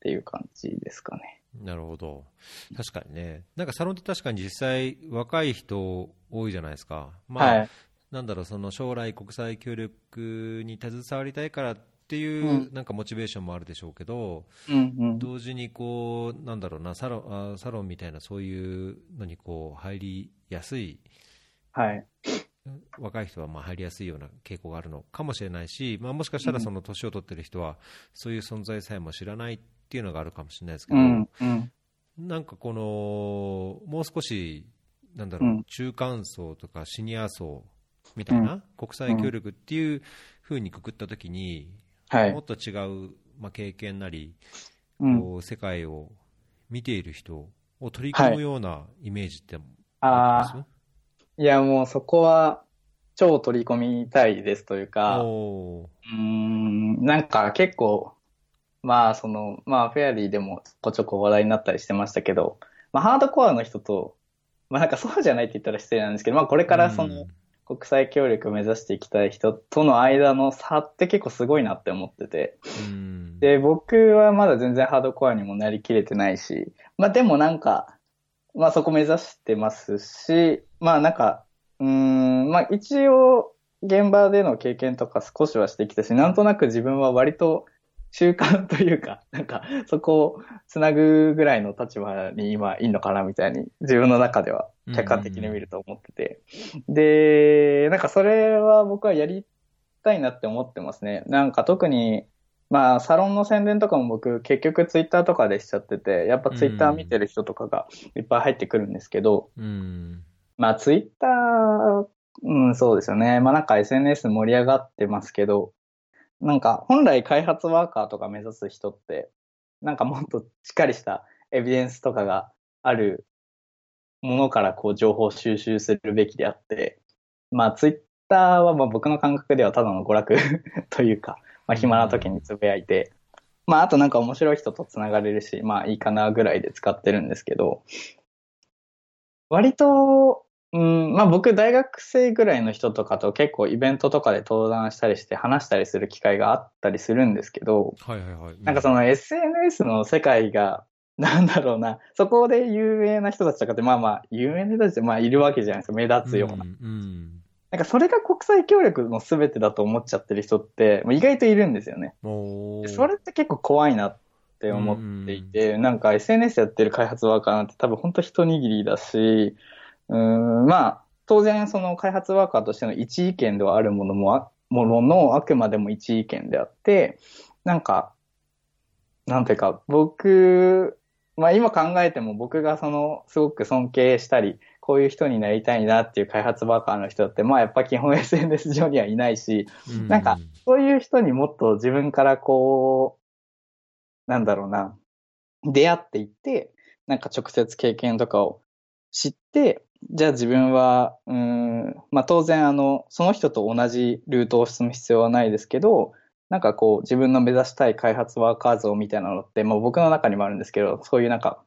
ていう感じですかね。なるほど。確かにね。なんかサロンって確かに実際若い人多いじゃないですか。まあ、はい、なんだろう、その将来国際協力に携わりたいからっていうなんかモチベーションもあるでしょうけど、うんうん、同時にこう、なんだろうな、サロンあサロンみたいなそういうのにこう入りやすい、はい、若い人はまあ入りやすいような傾向があるのかもしれないし、まあ、もしかしたらその年を取ってる人は、そういう存在さえも知らないっていうのがあるかもしれないですけど、うんうん、なんかこの、もう少し、なんだろう、うん、中間層とかシニア層みたいな、国際協力っていうふうにくくったときに、もっと違う、まあ、経験なり、こう世界を見ている人を取り込むようなイメージってあります、いや、もうそこは超取り込みたいですというか、うん、なんか結構、まあその、まあフェアリーでもちょこちょこ話題になったりしてましたけど、まあハードコアの人と、まあなんかそうじゃないって言ったら失礼なんですけど、まあこれからその、国際協力を目指していきたい人との間の差って結構すごいなって思ってて。で、僕はまだ全然ハードコアにもなりきれてないし、まあでもなんか、まあそこ目指してますし、まあなんか、うん、まあ一応現場での経験とか少しはしてきたし、なんとなく自分は割と習慣というか、なんかそこをつなぐぐらいの立場に今いいのかなみたいに自分の中では客観的に見ると思ってて。で、なんかそれは僕はやりたいなって思ってますね。なんか特にまあ、サロンの宣伝とかも僕、結局ツイッターとかでしちゃってて、やっぱツイッター見てる人とかがいっぱい入ってくるんですけど、うん、まあ、ツイッター、うん、そうですよね。まあなんか SNS 盛り上がってますけど、なんか本来開発ワーカーとか目指す人って、なんか もっとしっかりしたエビデンスとかがあるものからこう情報収集するべきであって、まあツイッターはまあ僕の感覚ではただの娯楽 というか、まあ、暇な時につぶやいて、まあ、あとなんか面白い人と繋がれるし、まあいいかなぐらいで使ってるんですけど、割と、うん、まあ僕大学生ぐらいの人とかと結構イベントとかで登壇したりして話したりする機会があったりするんですけど、はいはいはい。なんかその SNS の世界が、なんだろうな、そこで有名な人たちとかって、まあまあ、有名な人たちってまあいるわけじゃないですか、目立つような。うん、うんなんかそれが国際協力の全てだと思っちゃってる人って、意外といるんですよね。それって結構怖いなって思っていて、なんか SNS やってる開発ワーカーなんて多分本当一握りだし、うん、まあ、当然その開発ワーカーとしての一意見ではあるものも、もののあくまでも一意見であって、なんか、なんていうか、僕、まあ今考えても僕がその、すごく尊敬したり、こういう人になりたいなっていう開発バカーの人って、まあやっぱ基本 SNS 上にはいないし、うん、なんかそういう人にもっと自分からこう、なんだろうな、出会っていって、なんか直接経験とかを知って、じゃあ自分は、うん、まあ当然あの、その人と同じルートを進む必要はないですけど、なんかこう自分の目指したい開発ワーカー像みたいなのって、まあ僕の中にもあるんですけど、そういうなんか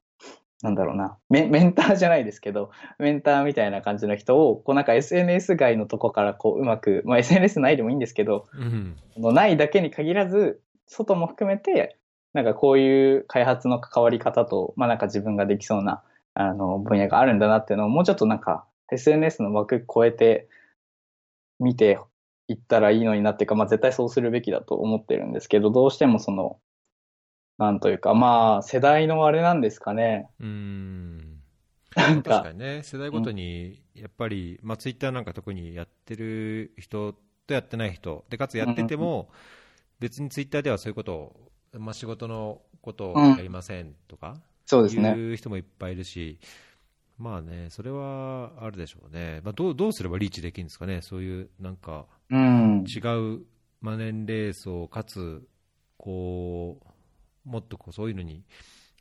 なんだろうな。メ、メンターじゃないですけど、メンターみたいな感じの人を、こうなんか SNS 外のとこからこううまく、まあ SNS ないでもいいんですけど、うん、のないだけに限らず、外も含めて、なんかこういう開発の関わり方と、まあなんか自分ができそうな、あの、分野があるんだなっていうのを、もうちょっとなんか SNS の枠超えて見ていったらいいのになっていうか、まあ絶対そうするべきだと思ってるんですけど、どうしてもその、なんというか、まあ、世代のあれなんですかね。うーん。なんか確か、にね、世代ごとに、やっぱり、まあ、ツイッターなんか特にやってる人とやってない人、で、かつやってても、別にツイッターではそういうことを、まあ、仕事のことをやりませんとか、そうですね。いう人もいっぱいいるし、まあね、それはあるでしょうね。まあ、どう、どうすればリーチできるんですかね、そういう、なんか、うん。違う、まあ、年齢層かつこうもっとこうそういうのに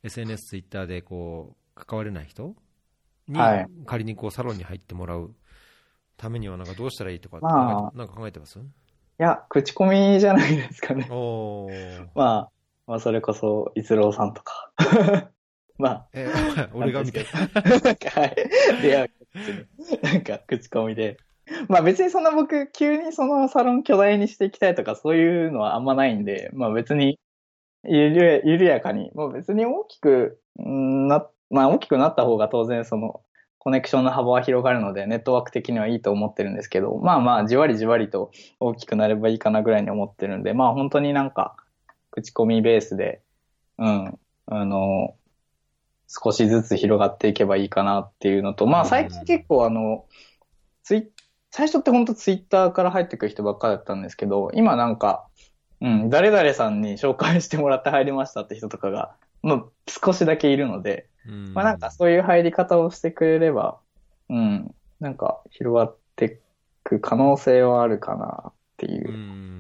SNS、ツイッターでこう関われない人に、はい仮にこうサロンに入ってもらうためにはなんかどうしたらいいとか、まあなんか考えてます？いや、口コミじゃないですかね。まあ、まあ、それこそ、逸郎さんとか。まあ、え 俺が見てなんか、はい。いや、なんか、口コミで。まあ別にそんな僕、急にそのサロン巨大にしていきたいとか、そういうのはあんまないんで、まあ別に、ゆるや緩やかに、もう別に大きくんな、まあ大きくなった方が当然その、コネクションの幅は広がるので、ネットワーク的にはいいと思ってるんですけど、まあまあ、じわりじわりと大きくなればいいかなぐらいに思ってるんで、まあ本当になんか、口コミベースで、うん、あの、少しずつ広がっていけばいいかなっていうのと、まあ最近結構あの、ツイ最初って本当ツイッターから入ってくる人ばっかだったんですけど、今なんか、うん、誰々さんに紹介してもらって入りましたって人とかが、まあ少しだけいるので、うん。まあなんかそういう入り方をしてくれれば、うん、なんか広がっていく可能性はあるかなっていう。う。ん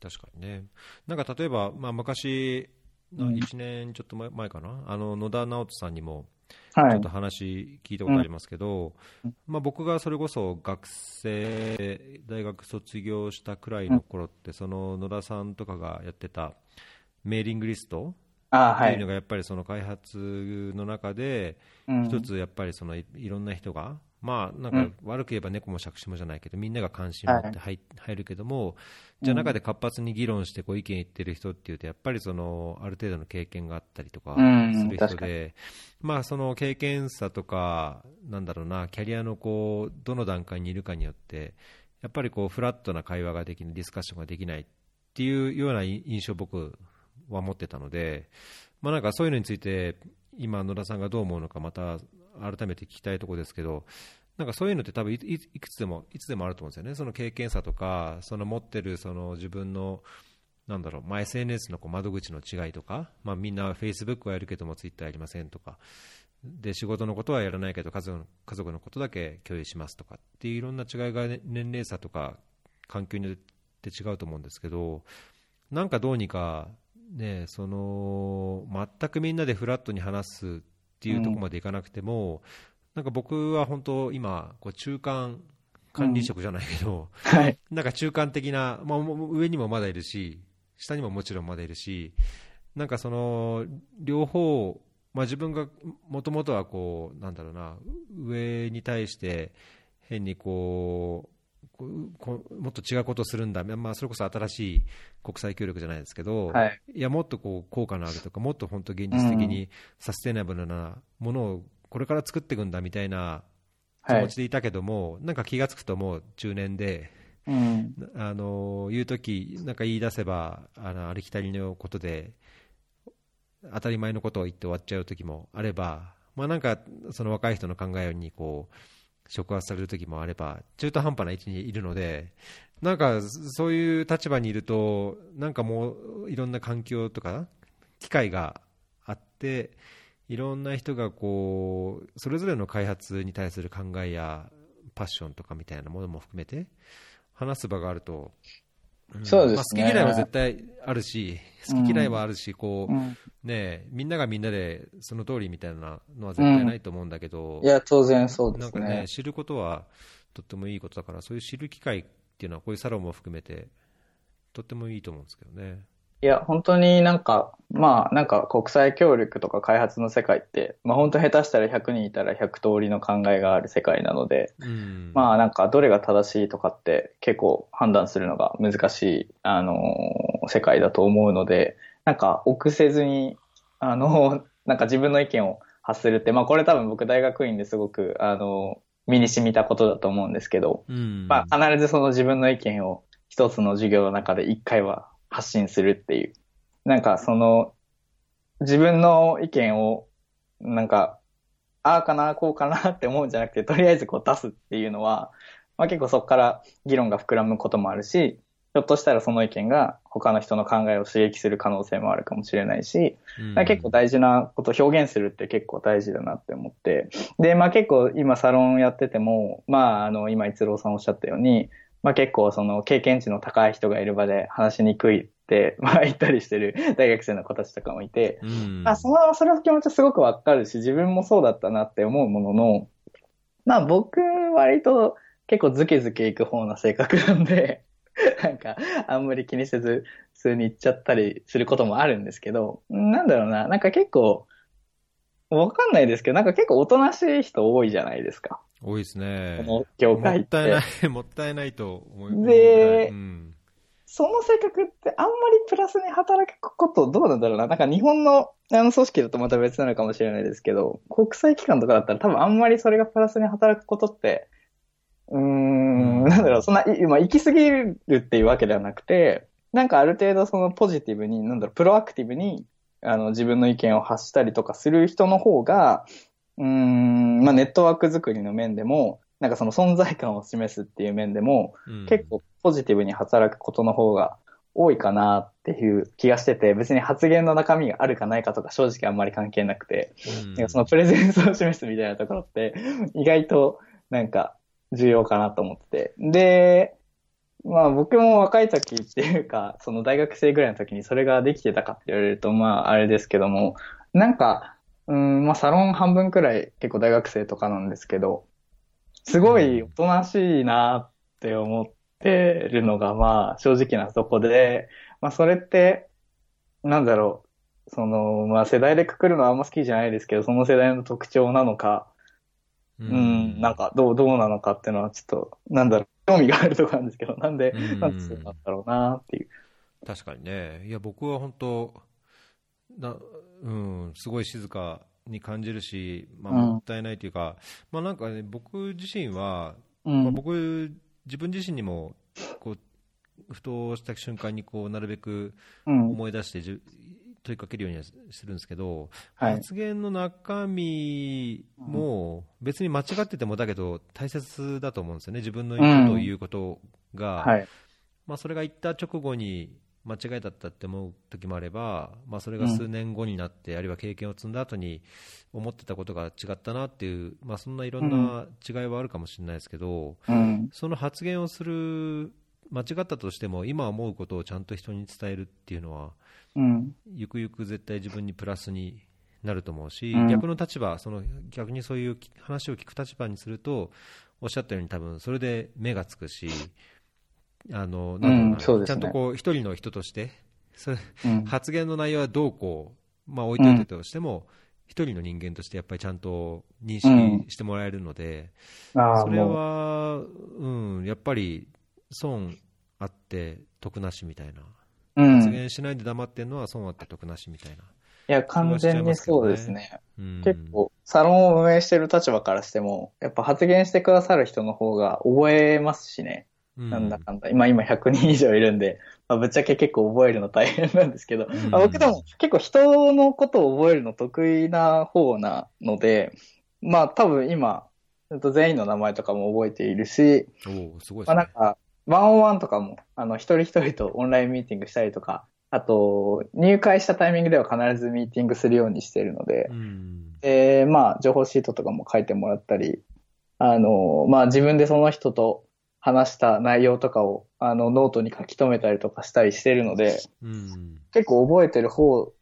確かにね、なんか例えば、まあ、昔、うん。1年ちょっと前前かな、あの野田直人さんにも、はい。ちょっと。話聞いたことありますけど、うん。まあ、僕がそれこそ学生、大学卒業したくらいの頃って、その野田さんとかがやってたメーリングリストっていうの。がやっぱりその開発の中で、うん。一つやっぱりそのいいろんな人が、まあ、なんかうん。悪く言えば猫も借子もじゃないけど、みんなが関心を持って入,、入るけども、じゃあ中で活発に議論してこう意見言ってる人っていうと、やっぱりそのある程度の経験があったりとかうんする人で、まあその経験差とか、なんだろうな、キャリアのこうどの段階にいるかによって、やっぱりこうフラットな会話ができない、ディスカッションができないっていうような印象を僕は持ってたので、まあなんかそういうのについて、今、野田さんがどう思うのか、また改めて聞きたいところですけど、なんかそういうのって多分いくつでもいつでもあると思うんですよね、その経験差とか、その持ってるその自分のなんだろう、まあ、SNS のこう窓口の違いとか、まあ、みんな Facebook はやるけども Twitter やりませんとか、で仕事のことはやらないけど家族の家族のことだけ共有しますとか。っていういろんな違いが、ね、年齢差とか環境によって違うと思うんですけど、なんかどうにか、ね、その全くみんなでフラットに話すっていうところまでいかなくても、なんか僕は本当、今、中間管理職じゃないけど、はい。なんか中間的な、まあ、上にもまだいるし、下にももちろんまだいるし、なんかその両方、まあ、自分がもともとはこう、なんだろうな、上に対して変にこう、こうもっと違うことをするんだ、まあ、それこそ新しい国際協力じゃないですけど、はい。いやもっとこう効果のあるとか、もっと本当、現実的にサステナブルなものをこれから作っていくんだみたいな気はい持ち。でいたけども、なんか気がつくともう中年で、うん。あの言うとき、なんか言い出せばあのありきたりのことで、当たり前のことを言って終わっちゃうときもあれば、まあ、なんかその若い人の考えにこう触発される時もあれば、中途半端な位置にいるので、なんかそういう立場にいると、なんかもういろんな環境とか、機会があって、いろんな人がこうそれぞれの開発に対する考えやパッションとかみたいなものも含めて話す場があると、んそうですねまあ、好き嫌いは絶対あるし、好き嫌いはあるし、こううんね、みんながみんなでその通りみたいなのは絶対ないと思うんだけど、いや、当然そうですなんかねね。知ることはとってもいいことだから、そういう知る機会っていうのは、こういうサロンも含めて、とってもいいと思うんですけどね。いや、本当になんか、まあ、なんか国際協力とか開発の世界って、まあ本当下手したら100人いたら100通りの考えがある世界なので、うん。まあなんかどれが正しいとかって結構判断するのが難しい、あのー世界だと思うので、なんか臆せずに、あの、なんか自分の意見を発するって、まあこれ多分僕大学院ですごく、あの、身に染みたことだと思うんですけど、うん。まあ必ずその自分の意見を一つの授業の中で一回は発信するっていう。なんかその、自分の意見を、なんか、ああかな、こうかなって思うんじゃなくて、とりあえずこう出すっていうのは、まあ結構そこから議論が膨らむこともあるし、ひょっとしたらその意見が他の人の考えを刺激する可能性もあるかもしれないし、うん結構大事なことを表現するって結構大事だなって思って。で、まあ結構今サロンやってても、まああの今一郎さんおっしゃったように、まあ結構その経験値の高い人がいる場で話しにくいって、まあ言ったりしてる 大学生の子たちとかもいて、うん。あ、その、それの気持ちすごくわかるし、自分もそうだったなって思うものの、まあ僕割と結構ズケズケいく方な性格なんで、なんかあんまり気にせず普通に行っちゃったりすることもあるんですけど、なんだろうな、なんか結構、わかんないですけど、なんか結構おとなしい人多いじゃないですか。多いですね。この業界っ。もってたいない、もったいないと思う。でうんその性格ってあんまりプラスに働くことどうなんだろうな。なんか日本のあの組織だとまた別なのかもしれないですけど、国際機関とかだったら多分あんまりそれがプラスに働くことって、うーん、うんなんだろう、そんな、いまあ、行き過ぎるっていうわけではなくて、なんかある程度そのポジティブに、なんだろう、プロアクティブに、あの、自分の意見を発したりとかする人の方が、うーん、まあ、ネットワーク作りの面でも、なんかその存在感を示すっていう面でも、うん結構ポジティブに働くことの方が多いかなっていう気がしてて、別に発言の中身があるかないかとか正直あんまり関係なくて、うんなんかそのプレゼンスを示すみたいなところって意外となんか重要かなと思ってて。で、まあ僕も若い時っていうか、その大学生ぐらいの時にそれができてたかって言われるとまああれですけども、なんか、うん、まあサロン半分くらい結構大学生とかなんですけど、すごいおとなしいなって思ってるのがまあ正直なとこで、まあそれって、なんだろう、その、まあ世代でくくるのはあんま好きじゃないですけど、その世代の特徴なのか、ううん、なんかどう、どうなのかっていうのはちょっと、なんだろう、興味があるところなんですけど、なんで、うんなんでそうなんだろうなっていう。確かにね、いや、僕は本当な、うん、すごい静かに感じるし、まあ、うんもったいないというか、まあなんかね、僕自身は、うん。まあ、僕、自分自身にも、こう、ふとした瞬間にこうなるべくうん。思い出してじゅ問いかけるようにはするんですけど、はい。発言の中身も別に間違っててもだけど大切だと思うんですよね、自分の言うことを言うことが、はい。まあ、それが言った直後に間違いだったって思う時もあれば、まあ、それが数年後になって、あるいは経験を積んだ後に思ってたことが違ったなっていう、まあ、そんないろんな違いはあるかもしれないですけど、うん。その発言をする間違ったとしても今思うことをちゃんと人に伝えるっていうのはうん。ゆくゆく絶対自分にプラスになると思うし、うん。逆の立場その逆にそういう話を聞く立場にするとおっしゃったように多分それで目がつくしあのなんだろうちゃんとこう一人の人として。発言の内容はどうこう、まあ、置いといてとしても、一人の人間としてやっぱりちゃんと認識してもらえるので、それもは、うん、やっぱり損あって得なしみたいな、発言しないで黙ってるのは損あって得なしみたいな。や、完全にそうですね。うん結構、サロンを運営してる立場からしても、やっぱ発言してくださる人の方が覚えますしね。なんだかんだ。今、今100人以上いるんで、まあ、ぶっちゃけ結構覚えるの大変なんですけど、あ僕でも結構人のことを覚えるの得意な方なので、まあ多分今、えっと全員の名前とかも覚えているし、おおすごいね。まあなんか、ワンオンワンとかも、あの、一人一人とオンラインミーティングしたりとか、あと、入会したタイミングでは必ずミーティングするようにしているので、うん。で、まあ、情報シートとかも書いてもらったり、あの、まあ自分でその人と話した内容とかを、あの、ノートに書き留めたりとかしたりしてるので、うん。結構覚えてる方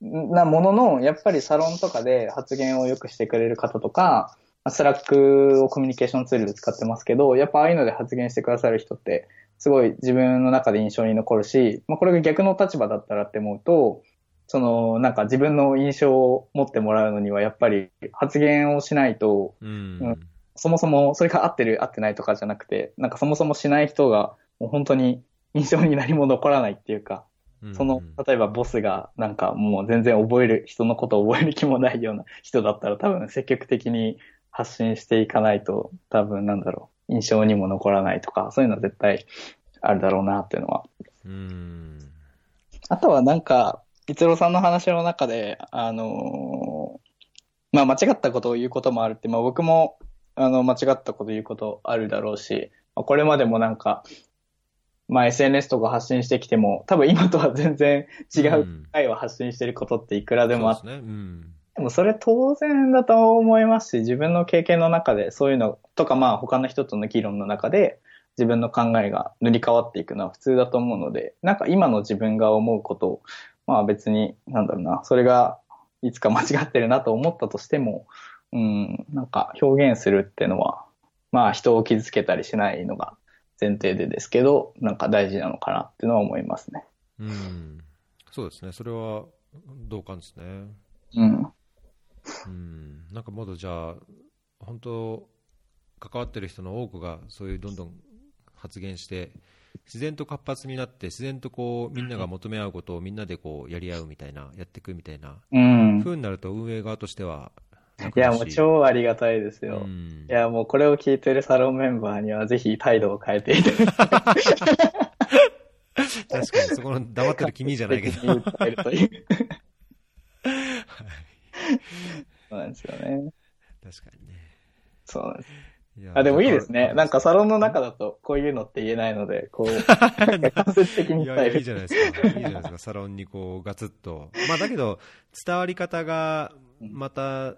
なものの、やっぱりサロンとかで発言をよくしてくれる方とか、スラックをコミュニケーションツールで使ってますけど、やっぱああいうので発言してくださる人って、すごい自分の中で印象に残るし、まあ、これが逆の立場だったらって思うと、その、なんか自分の印象を持ってもらうのには、やっぱり発言をしないと、うん。うん。そもそもそれが合ってる合ってないとかじゃなくて、なんかそもそもしない人が、もう本当に印象に何も残らないっていうか、うん。その、例えばボスがなんかもう全然覚える、人のことを覚える気もないような人だったら多分積極的に発信していかないと多分なんだろう、印象にも残らないとか、そういうのは絶対あるだろうなっていうのは。うんあとはなんか、逸郎さんの話の中で、あのーまあ間違ったことを言うこともあるって、まあ僕も、あの、間違ったこと言うことあるだろうし、まあこれまでもなんか、まあ SNS とか発信してきても、多分今とは全然違ううん回を発信してることっていくらでもあっそうですね。うん。でもそれ当然だと思いますし、自分の経験の中でそういうのとかまあ他の人との議論の中で自分の考えが塗り替わっていくのは普通だと思うので、なんか今の自分が思うことを、まあ別に、なんだろうな、それがいつか間違ってるなと思ったとしても、うん、なんか表現するっていうのは、まあ人を傷つけたりしないのが前提でですけど、なんか大事なのかなっていうのは思いますね。うん。そうですね。それは同感ですね。うん。うん。なんかまだじゃあ、本当、関わってる人の多くがそういうどんどん発言して、自然と活発になって、自然とこうみんなが求め合うことをみんなでこうやり合うみたいな、やっていくみたいなうん。風になると、運営側としては楽いや、もう超ありがたいですよ。うんいや、もうこれを聞いてるサロンメンバーにはぜひ態度を変えていただき確かに、そこの黙ってる君じゃないけど。に訴えるという。そうなんですよね。確かにね。そうなんです。あ、でもいいですね。なんかサロンの中中だとこういうのって言えないので、こう、間接的にいやいやいい伝える。じゃないですか、いいじゃないですか、サロンにこうガツッと、まあ、だけど、伝わり方がまた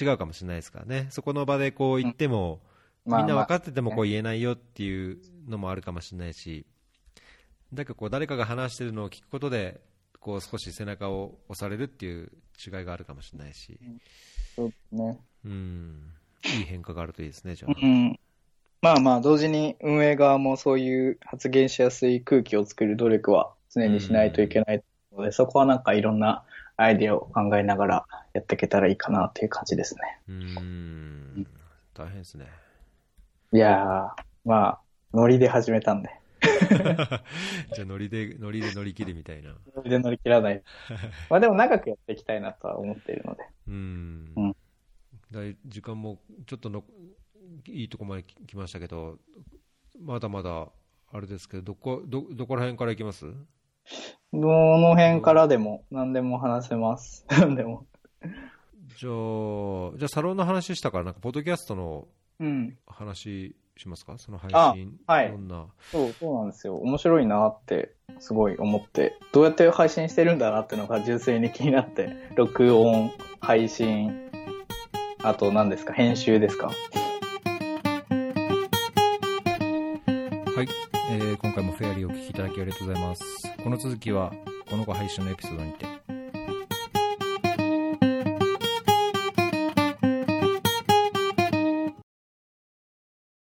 違うかもしれないですからね、そこの場でこう言っても、まあみんな分かまっててもこう言えないよっていうのもあるかもしれないし、だからこう誰かが話してるのを聞くことで、こう少し背中を押されるっていう違いがあるかもしれないし、あそうですね。うん、いい変化があるといいですね、じゃあ。うん。まあまあ、同時に運営側もそういう発言しやすい空気を作る努力は常にしないといけないので、そこはなんかいろんなアイデアを考えながらやっていけたらいいかなっていう感じですね。うん、大変ですね。いやー、まあ、ノリで始めたんで。じゃあノリで、ノリで乗り切るみたいな。ノリで乗り切らない。まあでも長くやっていきたいなとは思っているので。うん。うんだい時間もちょっとのいいとこまで来来ましたけど、まだまだあれですけど、どこ、ど、どこら辺から行きます？どの辺からでも何でも話せます。何でも。じゃあ、じゃあサロンの話したから、なんか、ポッドキャストのうん。話しますか？その配信。あはいどんな？そう、そうなんですよ。面白いなって、すごい思って、どうやって配信してるんだなっていうのが純粋に気になって、録音、配信、あと何ですか、編集ですか？はい、えー今回もフェアリーをお聞きいただきありがとうございます。この続きは、この後配信のエピソードにて